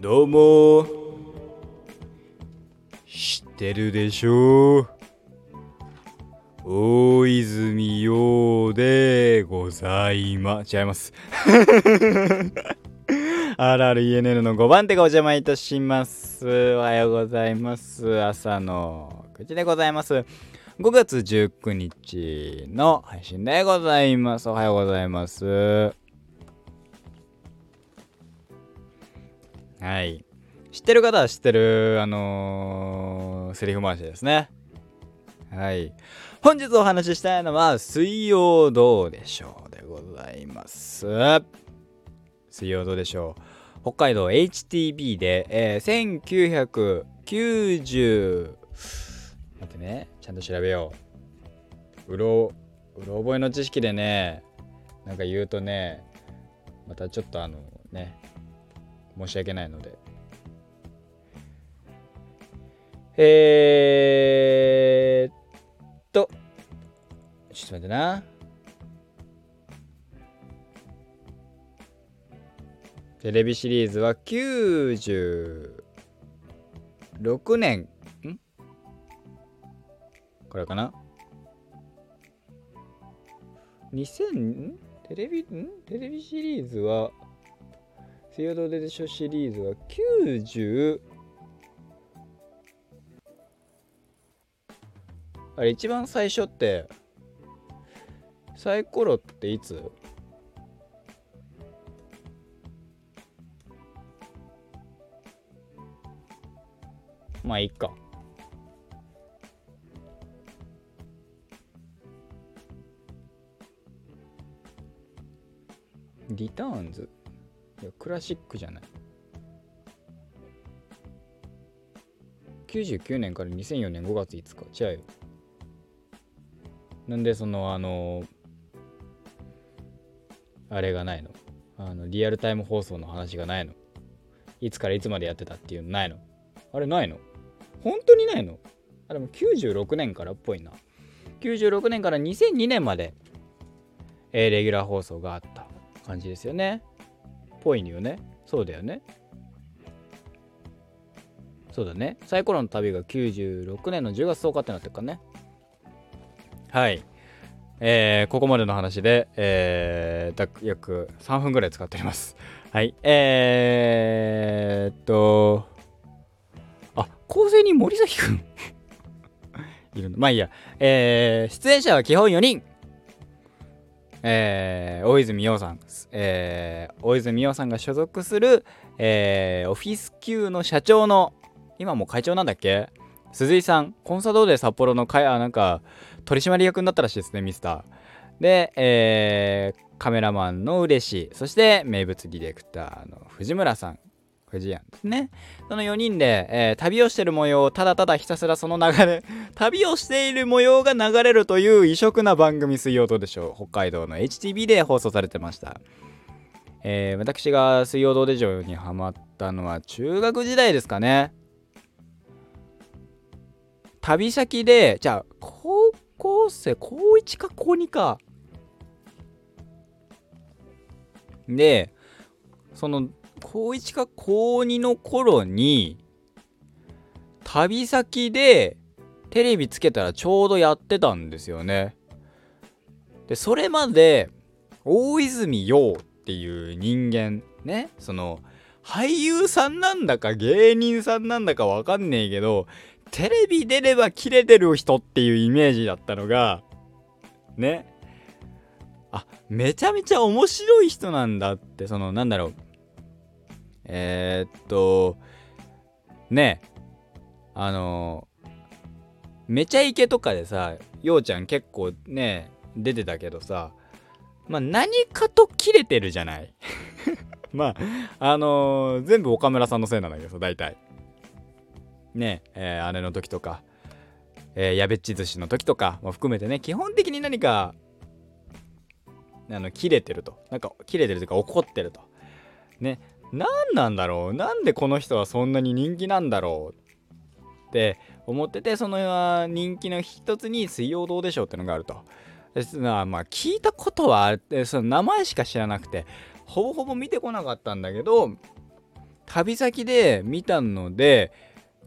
どうも知ってるでしょう大泉洋でございま、違います。RRENN の5番手がお邪魔いたします。おはようございます。朝の9時でございます。5月19日の配信でございます。おはようございます。はい。知ってる方は知ってる、あのーセリフ回しですね。はい。本日お話ししたいのは、水曜どうでしょうでございます。水曜どうでしょう。北海道 HTB で、えー、1990待ってねちゃんと調べよううろうろ覚えの知識でねなんか言うとねまたちょっとあのね申し訳ないので。えー、っとちょっと待ってな。テレビシリーズは96年。ん？これかな？2000テレビん？テレビシリーズは水曜どうでしょシリーズは90あれ一番最初ってサイコロっていつ？まあいいか。リターンズ？クラシックじゃない。99年から2004年5月5日。違うよ。なんでその、あのあれがないの？あの、リアルタイム放送の話がないの？いつからいつまでやってたっていうのないの？あれないの？本当にないの？あでも96年からっぽいな。96年から2002年まで、えーレギュラー放送があった感じですよね。ぽいよね。そうだよね。そうだね。サイコロの旅が96年の10月10日ってなってるかね。はい。えーここまでの話で、えー、だ約3分ぐらい使っております。はい。えー、っとあ構成に森崎くん。いるの。まあいいや。えー、出演者は基本4人。えー、大泉洋さん、えー、大泉洋さんが所属する、えー、オフィス級の社長の今もう会長なんだっけ？鈴井さんコンサドーレ札幌の会あなんか取締役になったらしいですねミスター。で、えー、カメラマンの嬉しい。そして名物ディレクターの藤村さん。藤谷ですね。その4人で、えー旅をしてる模様をただただひたすらその流れ 旅をしている模様が流れるという異色な番組水曜どうでしょう。北海道の HTV で放送されてました、えー私が水曜どうでしょうにハマったのは中学時代ですかね。旅先でじゃあ高校生高1か高2か。でその高1か高2の頃に旅先でテレビつけたらちょうどやってたんですよね。でそれまで大泉洋っていう人間ねその俳優さんなんだか芸人さんなんだかわかんねえけどテレビ出ればキレてる人っていうイメージだったのがねあめちゃめちゃ面白い人なんだってそのなんだろうえー、っとねあのめちゃイケとかでさようちゃん結構ね出てたけどさまあ何かとキレてるじゃない。まああのー全部岡村さんのせいなんだけどさ大体。ねえー、姉の時とか、えーやべっち寿司の時とかも含めてね基本的に何かあのキレてると。なんかキレてるというか怒ってると。ね何なんだろう？なんでこの人はそんなに人気なんだろう？って思っててその人気の一つに「水曜どうでしょう」ってのがあると。まあ聞いたことはあってその名前しか知らなくてほぼほぼ見てこなかったんだけど旅先で見たので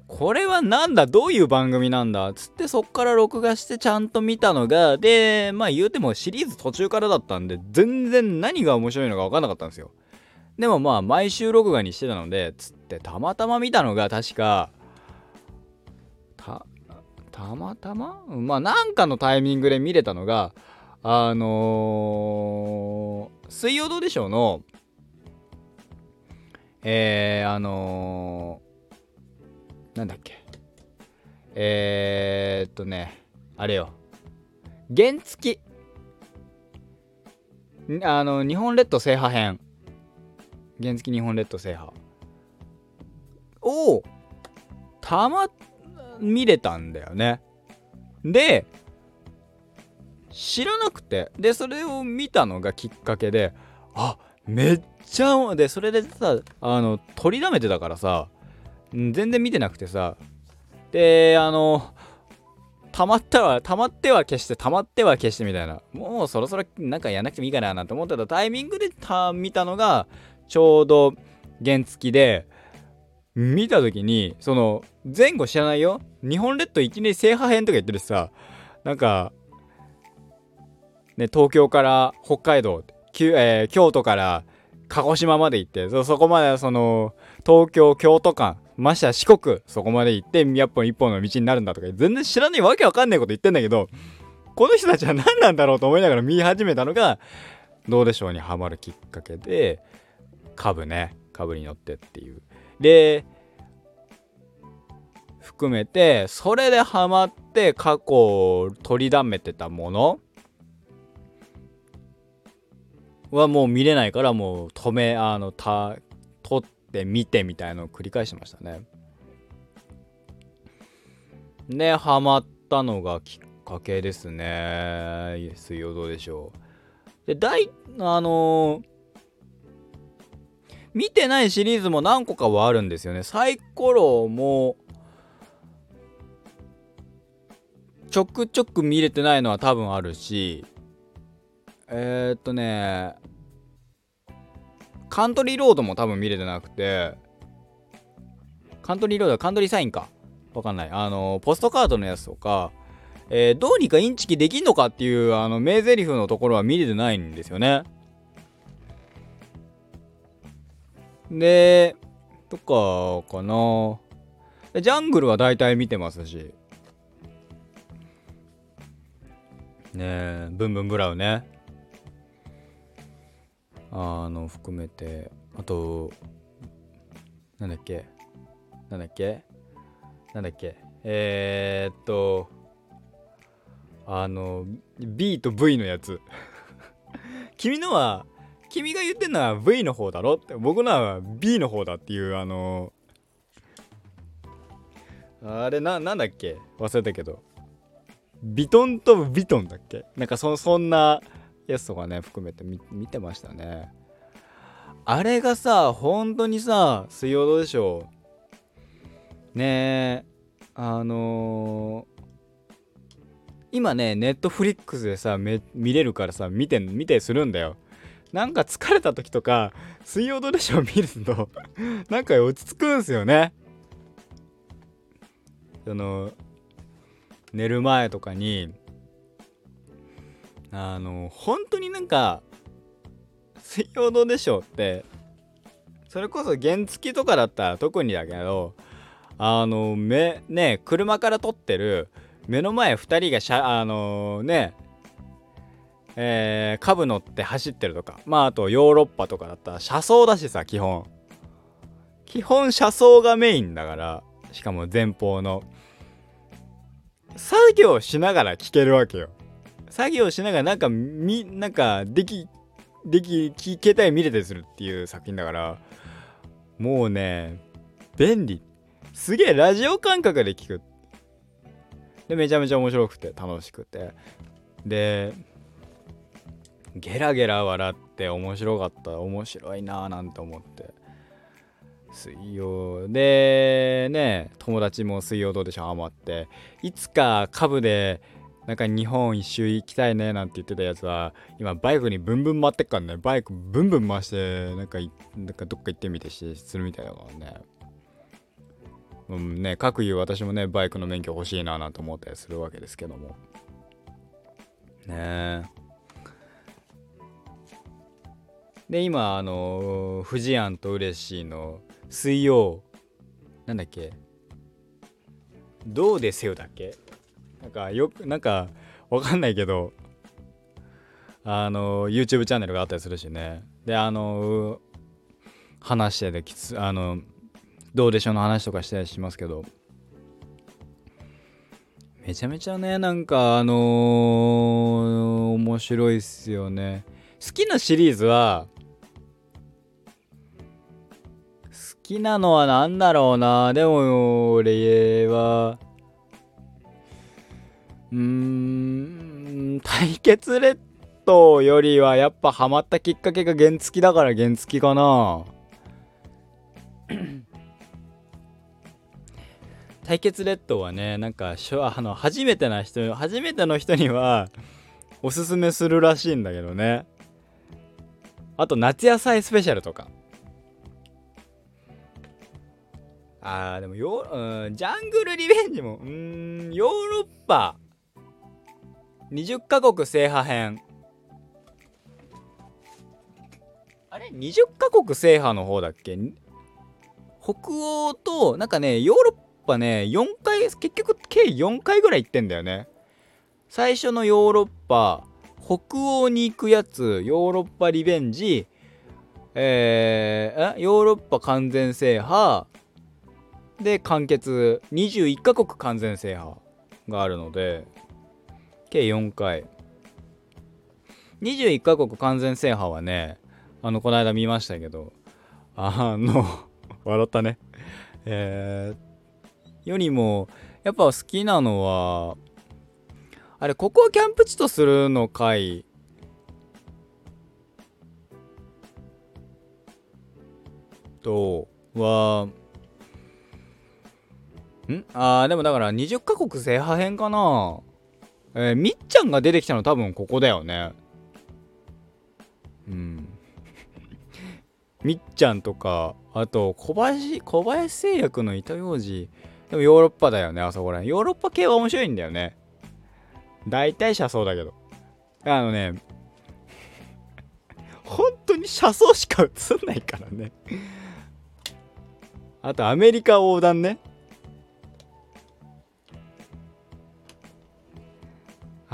これはなんだ？どういう番組なんだ？つってそっから録画してちゃんと見たのがでまあ言うてもシリーズ途中からだったんで全然何が面白いのか分かんなかったんですよ。でもまあ毎週録画にしてたのでつってたまたま見たのが確かたたまたま？まあなんかのタイミングで見れたのがあのー、水曜どうでしょうのえー、あのー、なんだっけ？えー、っとねあれよ。原付。あの日本列島制覇編。原付日本列島制覇。をたま見れたんだよね。で知らなくて。でそれを見たのがきっかけであめっちゃでそれでさあの取りだめてたからさ全然見てなくてさであのたまったはたまっては消してたまっては消してみたいな。もうそろそろなんかやんなくてもいいかななんて思ってたタイミングでた見たのがちょうど原付で見た時にその前後知らないよ？日本列島いきなり制覇編とか言ってるしさなんかね東京から北海道えー、京都から鹿児島まで行ってそそこまでその東京京都間ましては四国そこまで行って1本1本の道になるんだとか全然知らないわけわかんないこと言ってんだけどこの人たちは何なんだろうと思いながら見始めたのがどうでしょうにハマるきっかけで株ね株に乗ってっていう。で含めてそれでハマって過去を取りだめてたものはもう見れないからもう止めあのた撮って見てみたいのを繰り返してましたね。でハマったのがきっかけですね。水曜どうでしょう。で大あのー、見てないシリーズも何個かはあるんですよね。サイコロもちょくちょく見れてないのは多分あるしえー、っとねカントリーロードも多分見れてなくてカントリーロードはカントリーサインか。わかんない。あのポストカードのやつとかえー、どうにかインチキできんのかっていうあの名台詞のところは見れてないんですよね。でとかかな。ジャングルは大体見てますし。ねえブンブンブラウね。あの含めて。あとなんだっけ？なんだっけ？なんだっけ？えー、っとあの B と V のやつ。君のは君が言ってんのは V の方だろって僕のは B の方だっていうあのあれななんだっけ？忘れたけど。ビトンとビトンだっけ？なんかそそんなやつとかね含めて見てましたね。あれがさ本当にさ水曜どうでしょう？ねえあのー、今ねネットフリックスでさ見れるからさ見て見てするんだよ。なんか疲れた時とか水曜どうでしょう見ると なんか落ち着くんすよね。その寝る前とかにあの本当になんか「水曜どうでしょう」ってそれこそ原付とかだったら特にだけどあのめね車から撮ってる目の前2人がしゃあのねえー、株乗って走ってるとかまああとヨーロッパとかだったら車窓だしさ基本。基本車窓がメインだからしかも前方の。作業しながら聞けるわけよ。作業しながらなんかみなんかできでき携帯見れたりするっていう作品だから。もうね便利。すげえラジオ感覚で聞く。でめちゃめちゃ面白くて楽しくて。でゲラゲラ笑って面白かった面白いなーなんて思って。水曜でね友達も水曜どうでしょうハマって。いつか株でなんか日本一周行きたいねなんて言ってたやつは今バイクにブンブン回ってっからねバイクブンブン回してなんかなんかどっか行ってみてしするみたいだからね。うんね各言う私もねバイクの免許欲しいななんて思ったりするわけですけども。ねえ。で今あの富士庵と嬉しいの水曜なんだっけ？どうですよだっけ？なんかよくなんかわかんないけどあの YouTube チャンネルがあったりするしね。であの話しててきつあのどうでしょうの話とかしたりしますけど。めちゃめちゃねなんかあのー、面白いっすよね。好きなシリーズはきなのは何だろうな。でも俺は。うーん対決列島よりはやっぱハマったきっかけが原付だから原付かな。対決列島はねなんかしょあの初めてな人初めての人にはおすすめするらしいんだけどね。あと夏野菜スペシャルとか。あーでもヨー、うん、ジャングルリベンジもうんヨーロッパ。20カ国制覇編。あれ？20カ国制覇の方だっけ？北欧となんかねヨーロッぱね4回結局計4回ぐらい行ってんだよね。最初のヨーロッパ北欧に行くやつヨーロッパリベンジえー、ヨーロッパ完全制覇で完結。21カ国完全制覇があるので計4回。21カ国完全制覇はねあのこの間見ましたけどあの 笑ったね。えー、よりもやっぱ好きなのはあれここをキャンプ地とするの回とはん？あーでもだから20カ国制覇編かな？えー、みっちゃんが出てきたの多分ここだよねうんみっちゃんとかあと小林小林製薬の糸ようじでもヨーロッパだよね、あそこら辺。ヨーロッパ系は面白いんだよね。大体車窓だけど。あのね、本当に車窓しか映んないからね。あとアメリカ横断ね。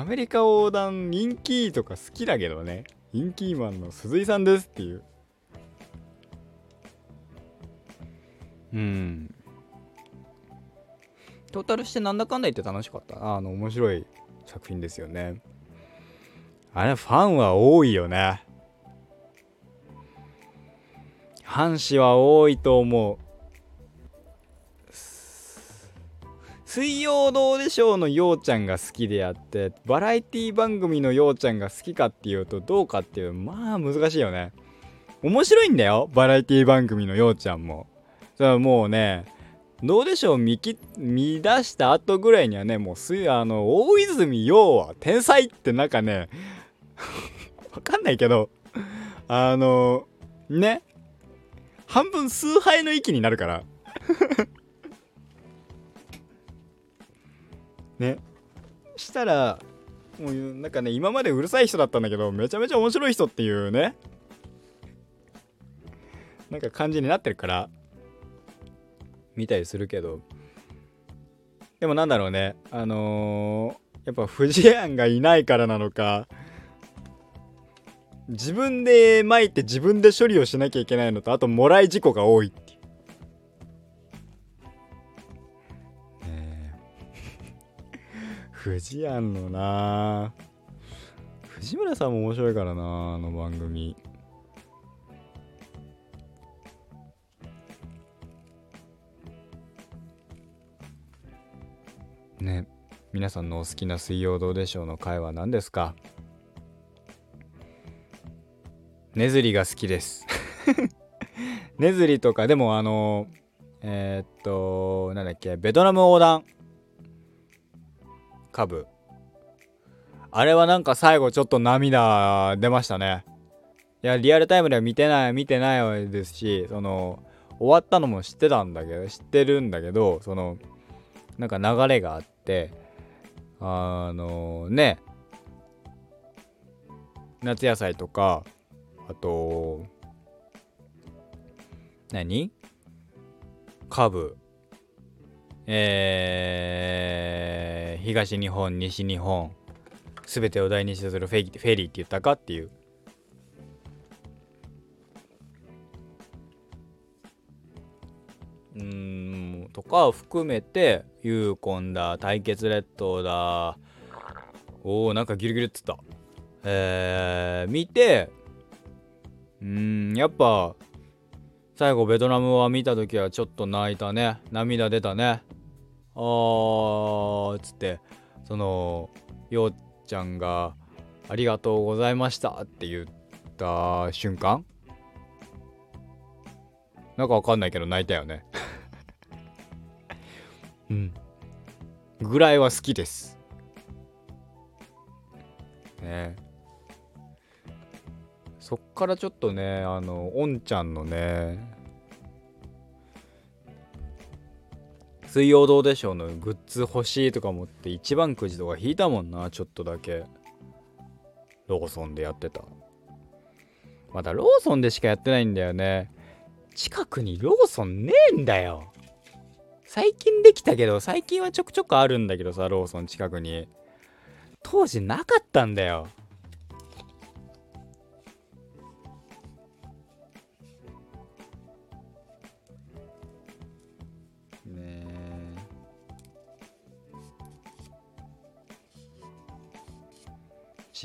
メリカ横断人気とか好きだけどね。インキーマンの鈴井さんですっていう。うん。トータルしてなんだかんだ言って楽しかったあの面白い作品ですよねあれファンは多いよね阪神は多いと思う水曜どうでしょうのようちゃんが好きであってバラエティ番組のようちゃんが好きかっていうとどうかっていうまあ難しいよね。面白いんだよバラエティ番組のようちゃんも。それはもうねどうでしょう見き見出した後ぐらいにはねもうすあの大泉洋は天才ってなんかね わかんないけどあのね半分崇拝の域になるから。ね。したらもうなんかね今までうるさい人だったんだけどめちゃめちゃ面白い人っていうね。なんか感じになってるから見たりするけど。でもなんだろうね。あのー、やっぱ藤庵がいないからなのか自分で撒いて自分で処理をしなきゃいけないのとあともらい事故が多いっていう。藤庵のな藤村さんも面白いからなあの番組。ね皆さんのお好きな「水曜どうでしょう」の回は何ですか？ねずりが好きです ねずりとかでもあのえー、っとなんだっけベトナム横断株。あれはなんか最後ちょっと涙出ましたね。いやリアルタイムでは見てない見てないですしその終わったのも知ってたんだけど知ってるんだけどそのなんか流れがあってあのね夏野菜とかあと何？カブえー、東日本西日本全てを第二視するフェフェリーって言ったかっていう。うんとかを含めてユーコンだ対決列島だ。おおなんかギルギルっつった。えー、見てうんやっぱ最後ベトナムは見た時はちょっと泣いたね。涙出たね。あーつってそのようちゃんが「ありがとうございました」って言った瞬間。なんかわかんないけど泣いたよね。うん。ぐらいは好きです。ね。そっからちょっとねあのおんちゃんのね水曜どうでしょうのグッズ欲しいとか思って一番くじとか引いたもんなちょっとだけ。ローソンでやってた。まだローソンでしかやってないんだよね。近くにローソンねえんだよ。最近できたけど最近はちょくちょくあるんだけどさローソン近くに。当時なかったんだよ。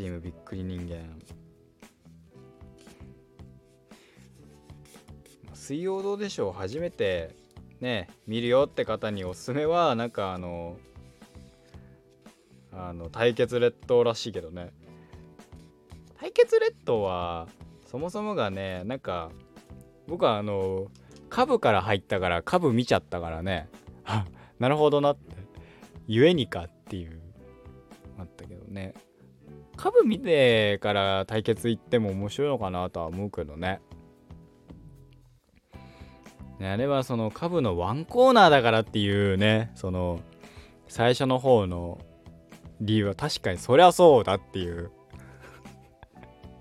チームびっくり人間。水曜どうでしょう？初めてね見るよって方におすすめはなんかあのあの対決列島らしいけどね。対決列島はそもそもがねなんか僕はあの株から入ったから株見ちゃったからね。あ なるほどなって。ゆえにかっていうあったけどね。株見てから対決行っても面白いのかなとは思うけどね。ねあれはその株のワンコーナーだからっていうね、その最初の方の理由は確かにそりゃそうだっていう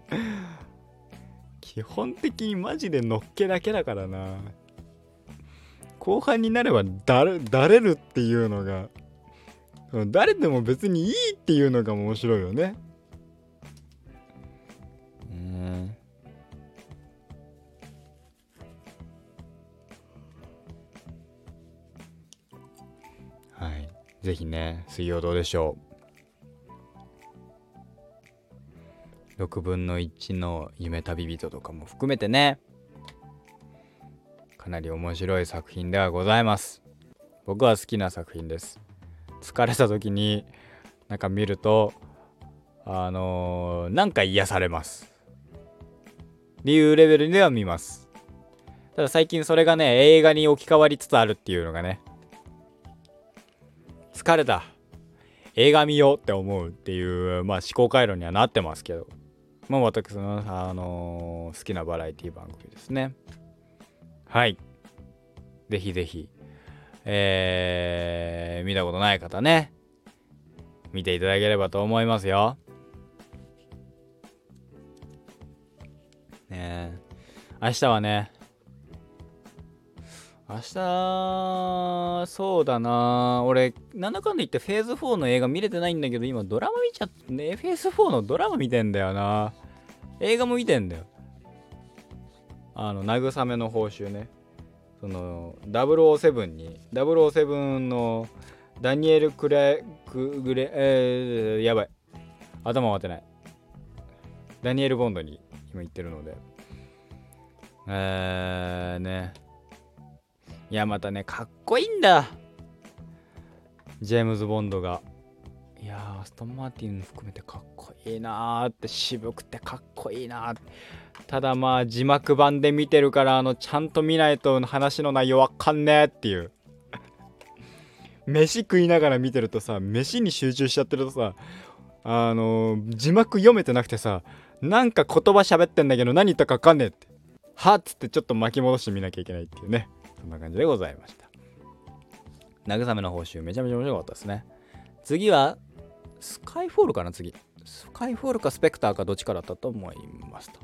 基本的にマジでのっけだけだからな。後半になればだれだれるっていうのが誰でも別にいいっていうのが面白いよね。ぜひね、水曜どうでしょう。6分の1の夢旅人とかも含めてね、かなり面白い作品ではございます。僕は好きな作品です。疲れた時になんか見ると、あのー、なんか癒されます。っていうレベルでは見ます。ただ最近それがね、映画に置き換わりつつあるっていうのがね、疲れた。映画見ようって思うっていう、まあ、思考回路にはなってますけど、まあ、私の、あのー、好きなバラエティ番組ですね。はい。ぜひぜひ。えー、見たことない方ね。見ていただければと思いますよ。ね明日はね明日、そうだな俺、なんだかんだ言ってフェーズ4の映画見れてないんだけど、今ドラマ見ちゃって、ね、フェーズ4のドラマ見てんだよな映画も見てんだよ。あの、慰めの報酬ね。その、007に、007のダニエル・クレ、クグレ、えー、やばい。頭回ってない。ダニエル・ボンドに今言ってるので。えー、ね。いやまたねかっこいいんだ。ジェームズ・ボンドが。いやアストン・マーティン含めてかっこいいなーって渋くてかっこいいなただまあ字幕版で見てるからあのちゃんと見ないと話の内容わかんねえっていう。飯食いながら見てるとさ飯に集中しちゃってるとさあのー字幕読めてなくてさなんか言葉喋ってんだけど何言ったか分かんねえって。はっつってちょっと巻き戻してみなきゃいけないっていうね。そんな感じでございました。慰めの報酬めちゃめちゃ面白かったですね。次はスカイフォールかな？次。スカイフォールかスペクターかどっちかだったと思いますと。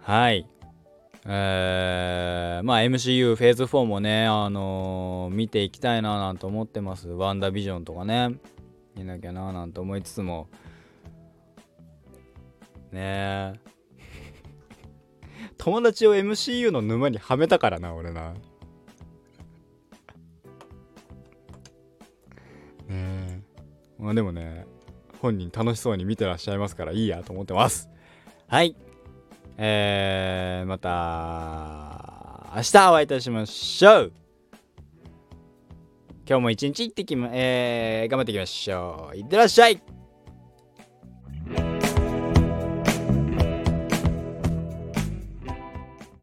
はい。えー、まあ MCU フェーズ4もね、あのー見ていきたいななんて思ってます。ワンダービジョンとかね、見なきゃななんて思いつつも、ねえ。友達を MCU の沼にはめたからな、俺な。ねえ。まあでもね、本人楽しそうに見てらっしゃいますからいいやと思ってます。はい。えー、また明日お会いいたしましょう今日も一日行ってきま、えー、頑張っていきましょういってらっしゃい